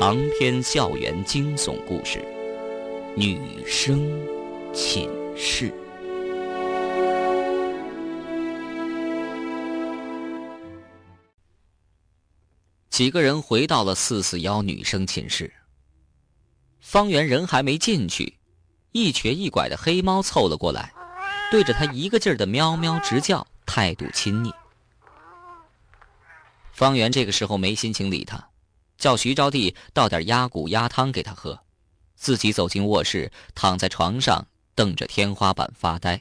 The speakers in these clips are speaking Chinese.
长篇校园惊悚故事，《女生寝室》。几个人回到了四四幺女生寝室。方圆人还没进去，一瘸一拐的黑猫凑了过来，对着他一个劲儿的喵喵直叫，态度亲昵。方圆这个时候没心情理他，叫徐招娣倒点鸭骨鸭汤给他喝，自己走进卧室，躺在床上瞪着天花板发呆。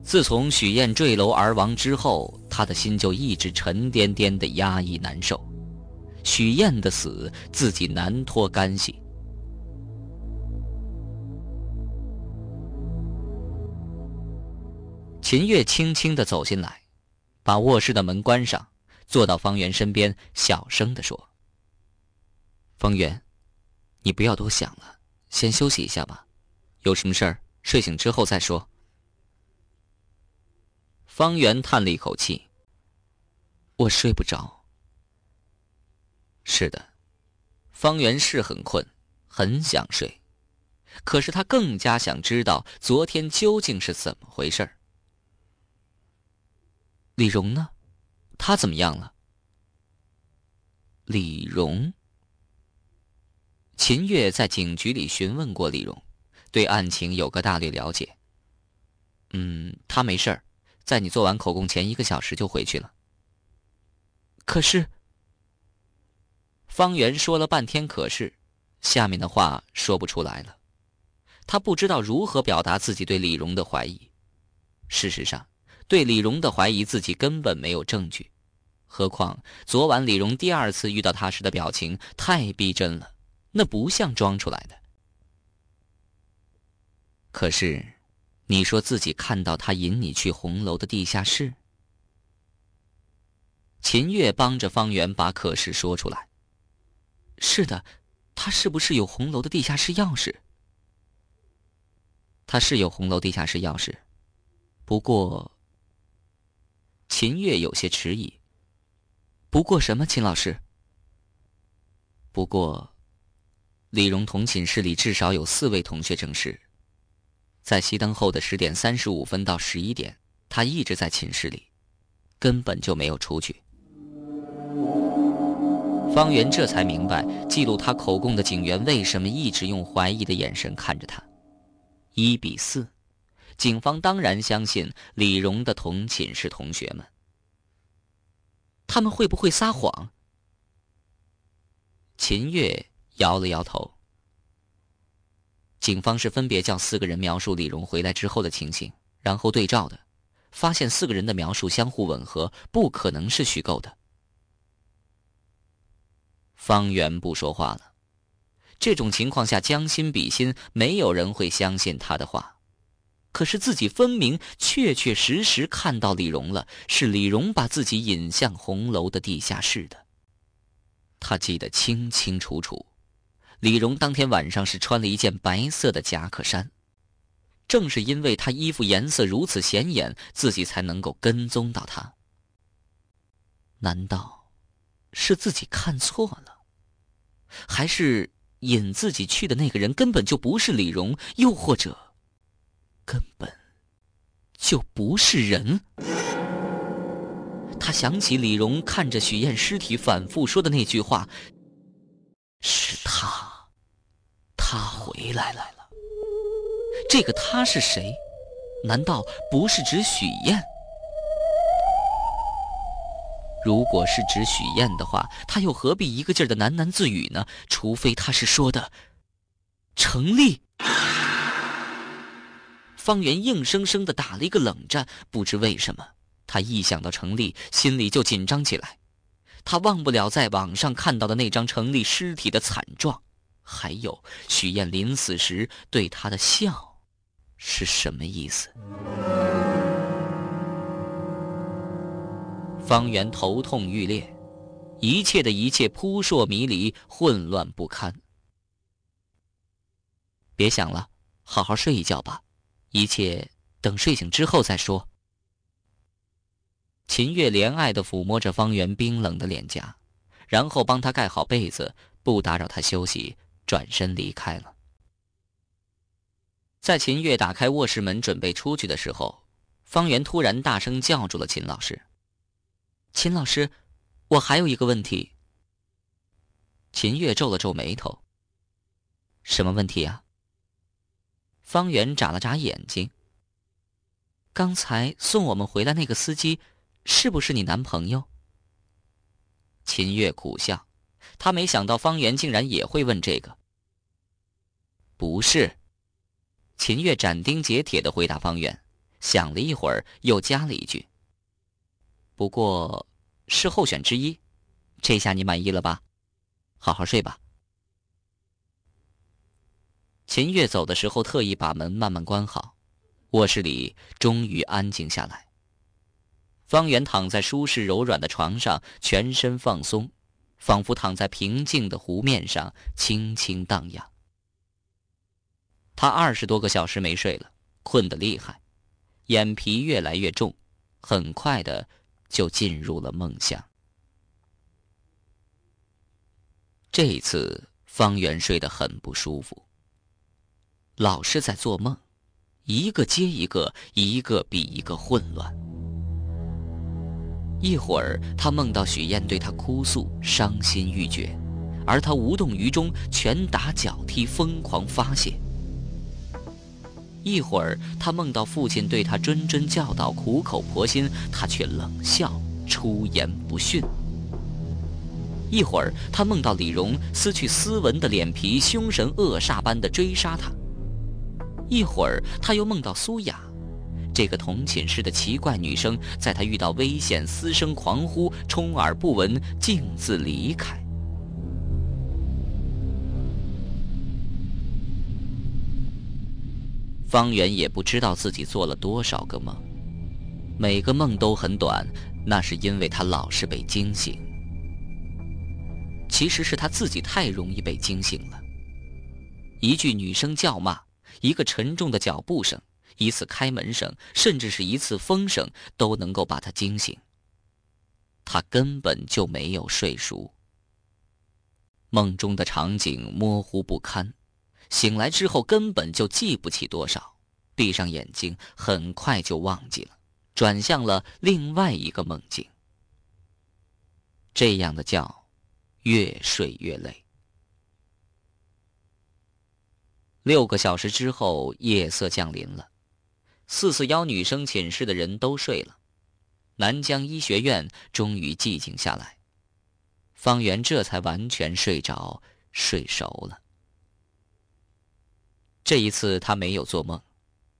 自从许燕坠楼而亡之后，他的心就一直沉甸甸的压抑难受。许燕的死，自己难脱干系。秦月轻轻的走进来，把卧室的门关上，坐到方圆身边，小声的说：“方圆，你不要多想了，先休息一下吧。有什么事儿，睡醒之后再说。”方圆叹了一口气：“我睡不着。”是的，方圆是很困，很想睡，可是他更加想知道昨天究竟是怎么回事儿。李荣呢？他怎么样了？李荣。秦月在警局里询问过李荣，对案情有个大略了解。嗯，他没事儿，在你做完口供前一个小时就回去了。可是，方圆说了半天，可是，下面的话说不出来了。他不知道如何表达自己对李荣的怀疑。事实上。对李荣的怀疑，自己根本没有证据。何况昨晚李荣第二次遇到他时的表情太逼真了，那不像装出来的。可是，你说自己看到他引你去红楼的地下室。秦月帮着方圆把可是说出来。是的，他是不是有红楼的地下室钥匙？他是有红楼地下室钥匙，不过。秦月有些迟疑。不过什么，秦老师？不过，李荣同寝室里至少有四位同学证实，在熄灯后的十点三十五分到十一点，他一直在寝室里，根本就没有出去。方圆这才明白，记录他口供的警员为什么一直用怀疑的眼神看着他。一比四。警方当然相信李荣的同寝室同学们。他们会不会撒谎？秦月摇了摇头。警方是分别叫四个人描述李荣回来之后的情形，然后对照的，发现四个人的描述相互吻合，不可能是虚构的。方圆不说话了。这种情况下将心比心，没有人会相信他的话。可是自己分明确确实实看到李荣了，是李荣把自己引向红楼的地下室的。他记得清清楚楚，李荣当天晚上是穿了一件白色的夹克衫，正是因为他衣服颜色如此显眼，自己才能够跟踪到他。难道是自己看错了，还是引自己去的那个人根本就不是李荣？又或者？根本就不是人。他想起李荣看着许燕尸体反复说的那句话：“是他，他回来来了。”这个他是谁？难道不是指许燕？如果是指许燕的话，他又何必一个劲儿的喃喃自语呢？除非他是说的成立。方圆硬生生的打了一个冷战，不知为什么，他一想到程丽，心里就紧张起来。他忘不了在网上看到的那张程丽尸体的惨状，还有许燕临死时对他的笑，是什么意思？方圆头痛欲裂，一切的一切扑朔迷离，混乱不堪。别想了，好好睡一觉吧。一切等睡醒之后再说。秦月怜爱地抚摸着方圆冰冷的脸颊，然后帮他盖好被子，不打扰他休息，转身离开了。在秦月打开卧室门准备出去的时候，方圆突然大声叫住了秦老师。秦老师，我还有一个问题。秦月皱了皱眉头。什么问题啊？方圆眨了眨眼睛。刚才送我们回来那个司机，是不是你男朋友？秦月苦笑，他没想到方圆竟然也会问这个。不是。秦月斩钉截铁的回答方圆，想了一会儿，又加了一句：“不过，是候选之一，这下你满意了吧？好好睡吧。”秦月走的时候，特意把门慢慢关好，卧室里终于安静下来。方圆躺在舒适柔软的床上，全身放松，仿佛躺在平静的湖面上，轻轻荡漾。他二十多个小时没睡了，困得厉害，眼皮越来越重，很快的就进入了梦乡。这一次，方圆睡得很不舒服，老是在做梦，一个接一个，一个比一个混乱。一会儿，他梦到许燕对他哭诉，伤心欲绝，而他无动于衷，拳打脚踢，疯狂发泄。一会儿，他梦到父亲对他谆谆教导，苦口婆心，他却冷笑，出言不逊。一会儿，他梦到李荣撕去斯文的脸皮，凶神恶煞般的追杀他。一会儿，他又梦到苏雅，这个同寝室的奇怪女生，在他遇到危险嘶声狂呼，充耳不闻，径自离开。方圆也不知道自己做了多少个梦，每个梦都很短，那是因为他老是被惊醒。其实是他自己太容易被惊醒了。一句女声叫骂，一个沉重的脚步声，一次开门声，甚至是一次风声，都能够把他惊醒。他根本就没有睡熟。梦中的场景模糊不堪。醒来之后根本就记不起多少，闭上眼睛很快就忘记了，转向了另外一个梦境。这样的觉，越睡越累。六个小时之后，夜色降临了，四四幺女生寝室的人都睡了，南江医学院终于寂静下来，方圆这才完全睡着，睡熟了。这一次他没有做梦，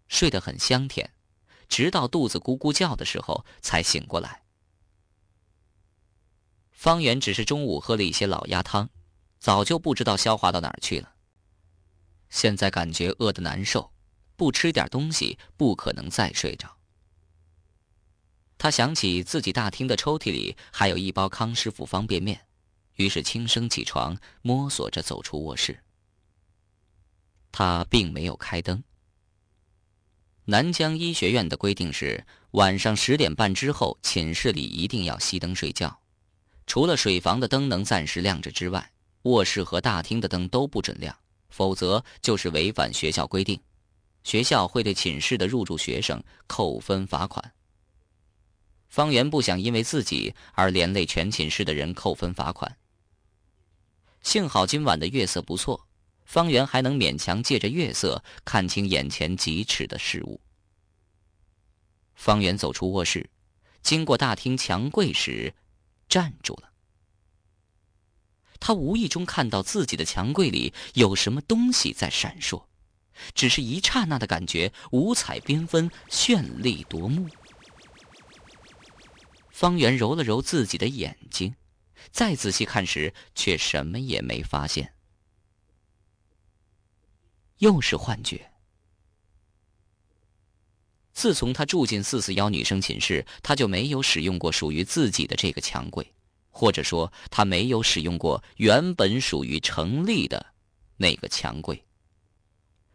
睡得很香甜，直到肚子咕咕叫的时候才醒过来。方圆只是中午喝了一些老鸭汤，早就不知道消化到哪儿去了。现在感觉饿得难受，不吃点东西不可能再睡着。他想起自己大厅的抽屉里还有一包康师傅方便面，于是轻声起床，摸索着走出卧室。他并没有开灯。南江医学院的规定是，晚上十点半之后，寝室里一定要熄灯睡觉，除了水房的灯能暂时亮着之外，卧室和大厅的灯都不准亮，否则就是违反学校规定，学校会对寝室的入住学生扣分罚款。方圆不想因为自己而连累全寝室的人扣分罚款。幸好今晚的月色不错。方圆还能勉强借着月色看清眼前几尺的事物。方圆走出卧室，经过大厅墙柜时，站住了。他无意中看到自己的墙柜里有什么东西在闪烁，只是一刹那的感觉，五彩缤纷，绚丽夺目。方圆揉了揉自己的眼睛，再仔细看时，却什么也没发现。又是幻觉。自从他住进四四幺女生寝室，他就没有使用过属于自己的这个墙柜，或者说，他没有使用过原本属于程立的那个墙柜。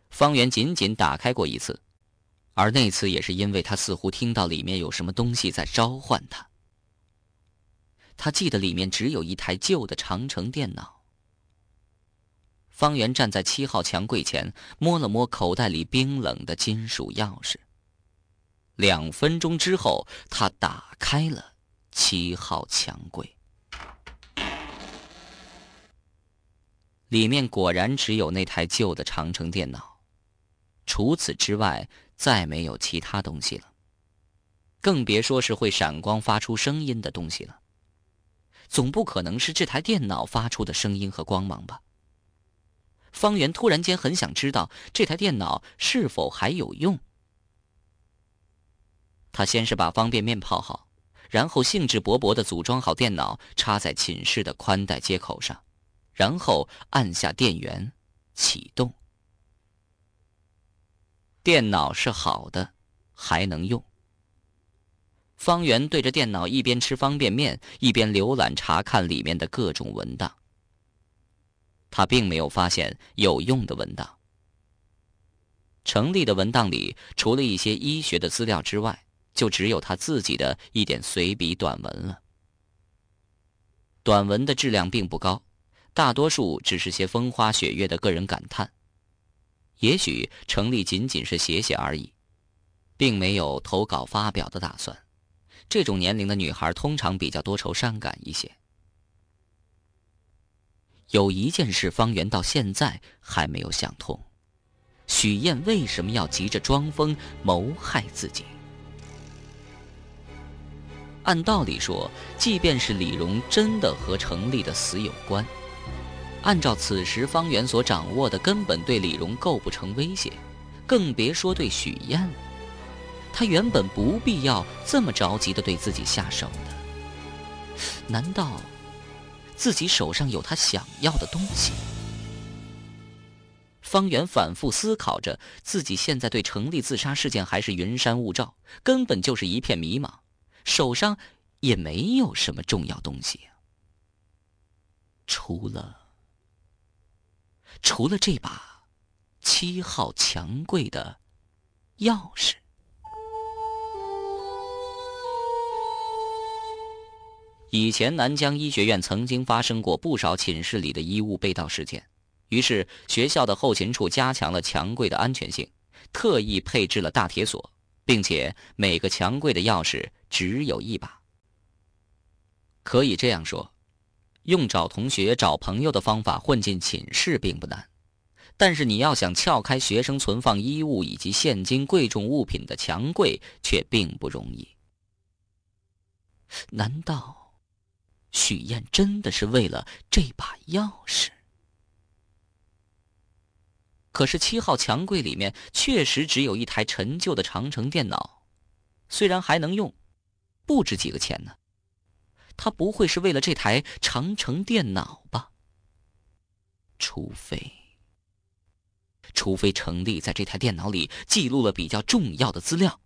方圆仅仅打开过一次，而那次也是因为他似乎听到里面有什么东西在召唤他。他记得里面只有一台旧的长城电脑。方圆站在七号墙柜前，摸了摸口袋里冰冷的金属钥匙。两分钟之后，他打开了七号墙柜，里面果然只有那台旧的长城电脑，除此之外再没有其他东西了。更别说是会闪光、发出声音的东西了。总不可能是这台电脑发出的声音和光芒吧？方圆突然间很想知道这台电脑是否还有用。他先是把方便面泡好，然后兴致勃勃的组装好电脑，插在寝室的宽带接口上，然后按下电源，启动。电脑是好的，还能用。方圆对着电脑一边吃方便面，一边浏览查看里面的各种文档。他并没有发现有用的文档。成立的文档里，除了一些医学的资料之外，就只有他自己的一点随笔短文了。短文的质量并不高，大多数只是些风花雪月的个人感叹。也许程立仅仅是写写而已，并没有投稿发表的打算。这种年龄的女孩通常比较多愁善感一些。有一件事，方圆到现在还没有想通：许燕为什么要急着装疯谋害自己？按道理说，即便是李荣真的和程立的死有关，按照此时方圆所掌握的，根本对李荣构不成威胁，更别说对许燕了。他原本不必要这么着急的对自己下手的，难道自己手上有他想要的东西？方圆反复思考着，自己现在对成立自杀事件还是云山雾罩，根本就是一片迷茫，手上也没有什么重要东西，除了除了这把七号墙柜的钥匙。以前南疆医学院曾经发生过不少寝室里的衣物被盗事件，于是学校的后勤处加强了墙柜的安全性，特意配置了大铁锁，并且每个墙柜的钥匙只有一把。可以这样说，用找同学、找朋友的方法混进寝室并不难，但是你要想撬开学生存放衣物以及现金、贵重物品的墙柜却并不容易。难道？许燕真的是为了这把钥匙，可是七号墙柜里面确实只有一台陈旧的长城电脑，虽然还能用，不值几个钱呢。他不会是为了这台长城电脑吧？除非，除非程立在这台电脑里记录了比较重要的资料。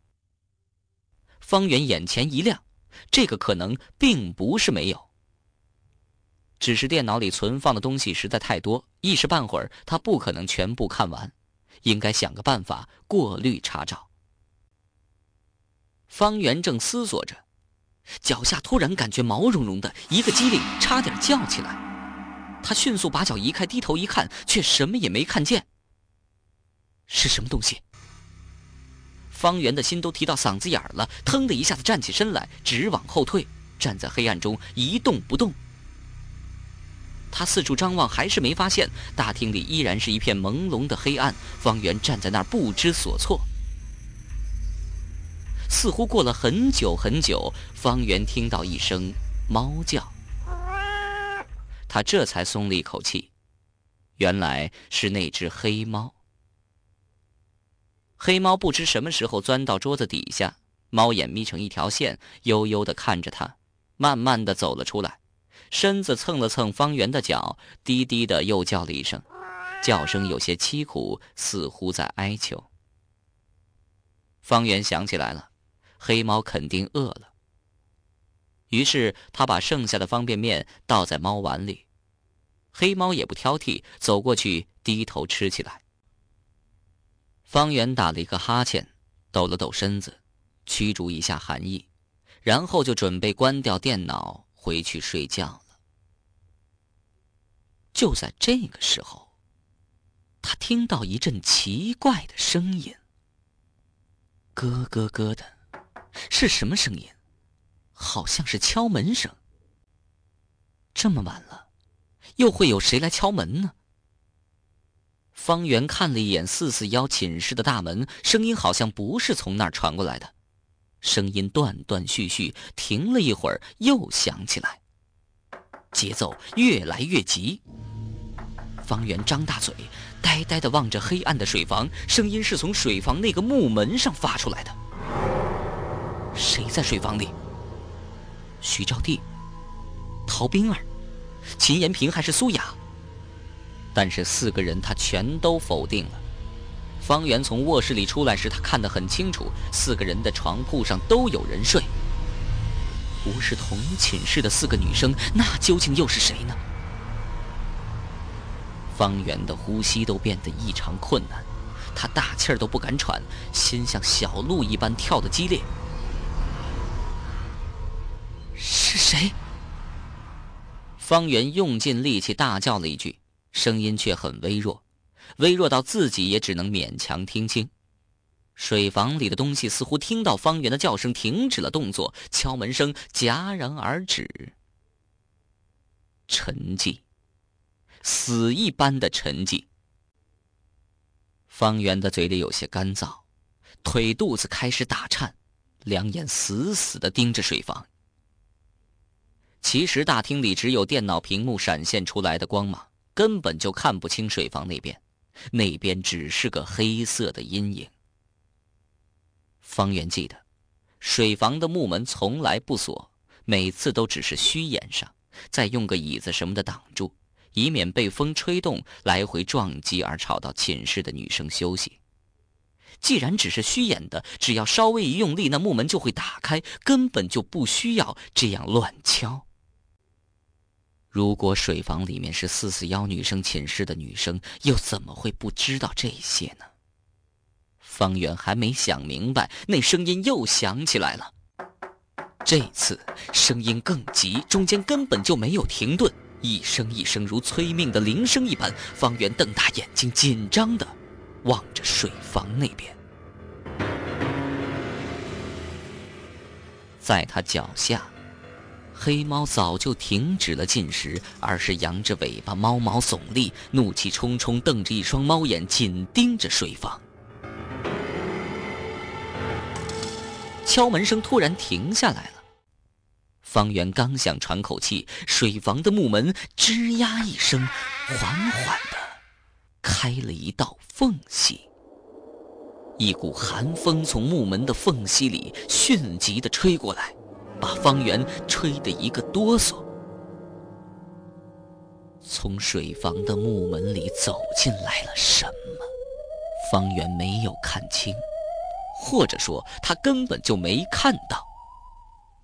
方圆眼前一亮，这个可能并不是没有。只是电脑里存放的东西实在太多，一时半会儿他不可能全部看完，应该想个办法过滤查找。方圆正思索着，脚下突然感觉毛茸茸的，一个机灵，差点叫起来。他迅速把脚移开，低头一看，却什么也没看见。是什么东西？方圆的心都提到嗓子眼儿了，腾的一下子站起身来，直往后退，站在黑暗中一动不动。他四处张望，还是没发现。大厅里依然是一片朦胧的黑暗。方圆站在那儿不知所措。似乎过了很久很久，方圆听到一声猫叫，他这才松了一口气。原来是那只黑猫。黑猫不知什么时候钻到桌子底下，猫眼眯成一条线，悠悠地看着他，慢慢地走了出来。身子蹭了蹭方圆的脚，低低的又叫了一声，叫声有些凄苦，似乎在哀求。方圆想起来了，黑猫肯定饿了。于是他把剩下的方便面倒在猫碗里，黑猫也不挑剔，走过去低头吃起来。方圆打了一个哈欠，抖了抖身子，驱逐一下寒意，然后就准备关掉电脑回去睡觉了。就在这个时候，他听到一阵奇怪的声音，咯咯咯的，是什么声音？好像是敲门声。这么晚了，又会有谁来敲门呢？方圆看了一眼四四幺寝室的大门，声音好像不是从那儿传过来的，声音断断续续，停了一会儿又响起来，节奏越来越急。方圆张大嘴，呆呆的望着黑暗的水房，声音是从水房那个木门上发出来的。谁在睡房里？徐招娣、陶冰儿、秦延平还是苏雅？但是四个人他全都否定了。方圆从卧室里出来时，他看得很清楚，四个人的床铺上都有人睡。不是同寝室的四个女生，那究竟又是谁呢？方圆的呼吸都变得异常困难，他大气儿都不敢喘，心像小鹿一般跳得激烈。谁？方圆用尽力气大叫了一句。声音却很微弱，微弱到自己也只能勉强听清。水房里的东西似乎听到方圆的叫声，停止了动作，敲门声戛然而止。沉寂，死一般的沉寂。方圆的嘴里有些干燥，腿肚子开始打颤，两眼死死的盯着水房。其实大厅里只有电脑屏幕闪现出来的光芒。根本就看不清水房那边，那边只是个黑色的阴影。方圆记得，水房的木门从来不锁，每次都只是虚掩上，再用个椅子什么的挡住，以免被风吹动来回撞击而吵到寝室的女生休息。既然只是虚掩的，只要稍微一用力，那木门就会打开，根本就不需要这样乱敲。如果水房里面是四四幺女生寝室的女生，又怎么会不知道这些呢？方圆还没想明白，那声音又响起来了。这次声音更急，中间根本就没有停顿，一声一声如催命的铃声一般。方圆瞪大眼睛，紧张的望着水房那边，在他脚下。黑猫早就停止了进食，而是扬着尾巴，猫毛耸立，怒气冲冲，瞪着一双猫眼，紧盯着水房。敲门声突然停下来了。方圆刚想喘口气，水房的木门吱呀一声，缓缓的开了一道缝隙。一股寒风从木门的缝隙里迅疾的吹过来。把方圆吹得一个哆嗦。从水房的木门里走进来了什么？方圆没有看清，或者说他根本就没看到。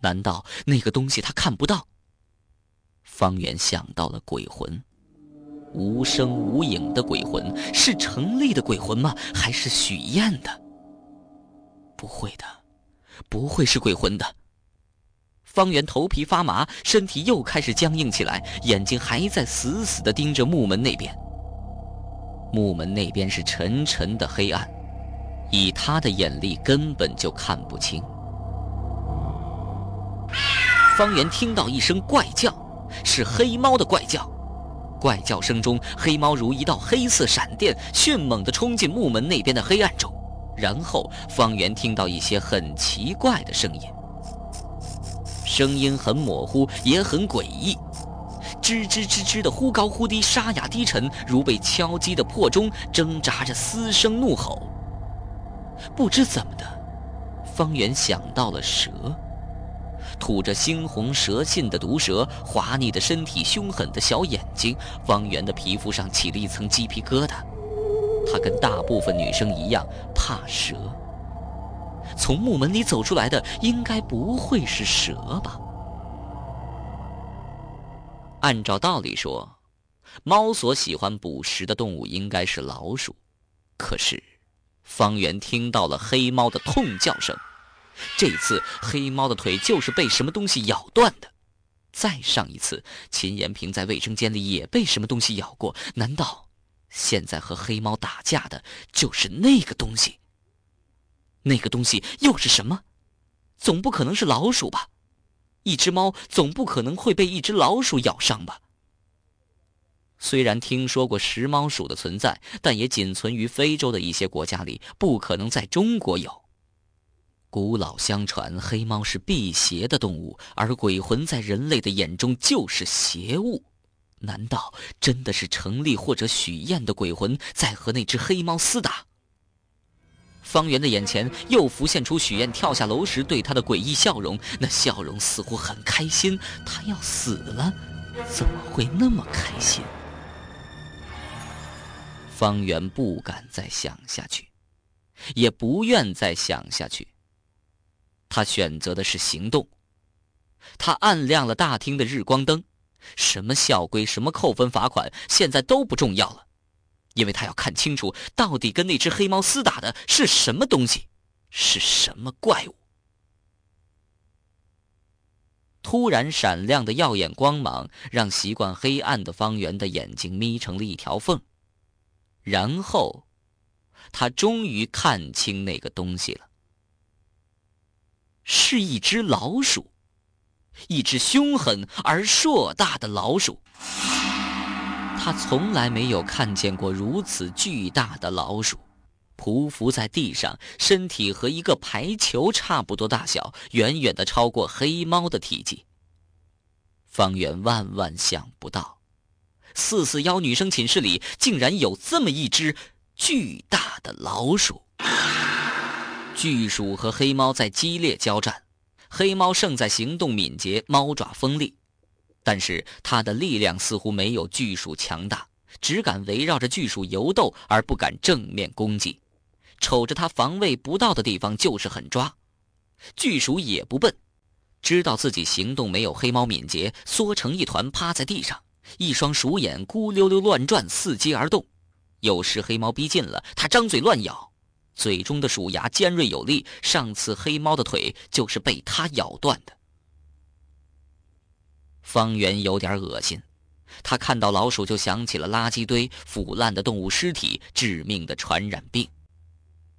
难道那个东西他看不到？方圆想到了鬼魂，无声无影的鬼魂，是程立的鬼魂吗？还是许燕的？不会的，不会是鬼魂的。方圆头皮发麻，身体又开始僵硬起来，眼睛还在死死地盯着木门那边。木门那边是沉沉的黑暗，以他的眼力根本就看不清。方圆听到一声怪叫，是黑猫的怪叫。怪叫声中，黑猫如一道黑色闪电，迅猛地冲进木门那边的黑暗中。然后，方圆听到一些很奇怪的声音。声音很模糊，也很诡异，吱吱吱吱的，忽高忽低，沙哑低沉，如被敲击的破钟，挣扎着嘶声怒吼。不知怎么的，方圆想到了蛇，吐着猩红蛇信的毒蛇，滑腻的身体，凶狠的小眼睛，方圆的皮肤上起了一层鸡皮疙瘩。他跟大部分女生一样，怕蛇。从木门里走出来的应该不会是蛇吧？按照道理说，猫所喜欢捕食的动物应该是老鼠，可是方圆听到了黑猫的痛叫声。这一次黑猫的腿就是被什么东西咬断的。再上一次，秦延平在卫生间里也被什么东西咬过。难道现在和黑猫打架的就是那个东西？那个东西又是什么？总不可能是老鼠吧？一只猫总不可能会被一只老鼠咬伤吧？虽然听说过食猫鼠的存在，但也仅存于非洲的一些国家里，不可能在中国有。古老相传，黑猫是辟邪的动物，而鬼魂在人类的眼中就是邪物。难道真的是程立或者许燕的鬼魂在和那只黑猫厮打？方圆的眼前又浮现出许燕跳下楼时对他的诡异笑容，那笑容似乎很开心。他要死了，怎么会那么开心？方圆不敢再想下去，也不愿再想下去。他选择的是行动。他按亮了大厅的日光灯，什么校规、什么扣分、罚款，现在都不重要了，因为他要看清楚，到底跟那只黑猫厮打的是什么东西，是什么怪物。突然闪亮的耀眼光芒，让习惯黑暗的方圆的眼睛眯成了一条缝，然后，他终于看清那个东西了。是一只老鼠，一只凶狠而硕大的老鼠。他从来没有看见过如此巨大的老鼠，匍匐在地上，身体和一个排球差不多大小，远远的超过黑猫的体积。方圆万万想不到，四四幺女生寝室里竟然有这么一只巨大的老鼠。巨鼠和黑猫在激烈交战，黑猫胜在行动敏捷，猫爪锋利，但是它的力量似乎没有巨鼠强大，只敢围绕着巨鼠游斗，而不敢正面攻击。瞅着它防卫不到的地方就是狠抓。巨鼠也不笨，知道自己行动没有黑猫敏捷，缩成一团趴在地上，一双鼠眼咕溜溜乱转，伺机而动。有时黑猫逼近了，它张嘴乱咬。嘴中的鼠牙尖锐有力，上次黑猫的腿就是被它咬断的。方圆有点恶心，他看到老鼠就想起了垃圾堆、腐烂的动物尸体、致命的传染病。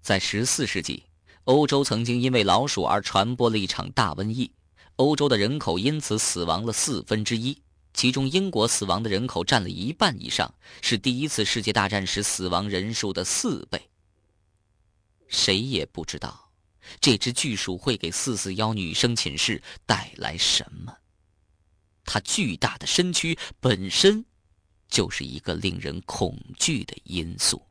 在十四世纪，欧洲曾经因为老鼠而传播了一场大瘟疫，欧洲的人口因此死亡了四分之一，其中英国死亡的人口占了一半以上，是第一次世界大战时死亡人数的四倍。谁也不知道，这只巨鼠会给四四幺女生寝室带来什么。他巨大的身躯本身，就是一个令人恐惧的因素。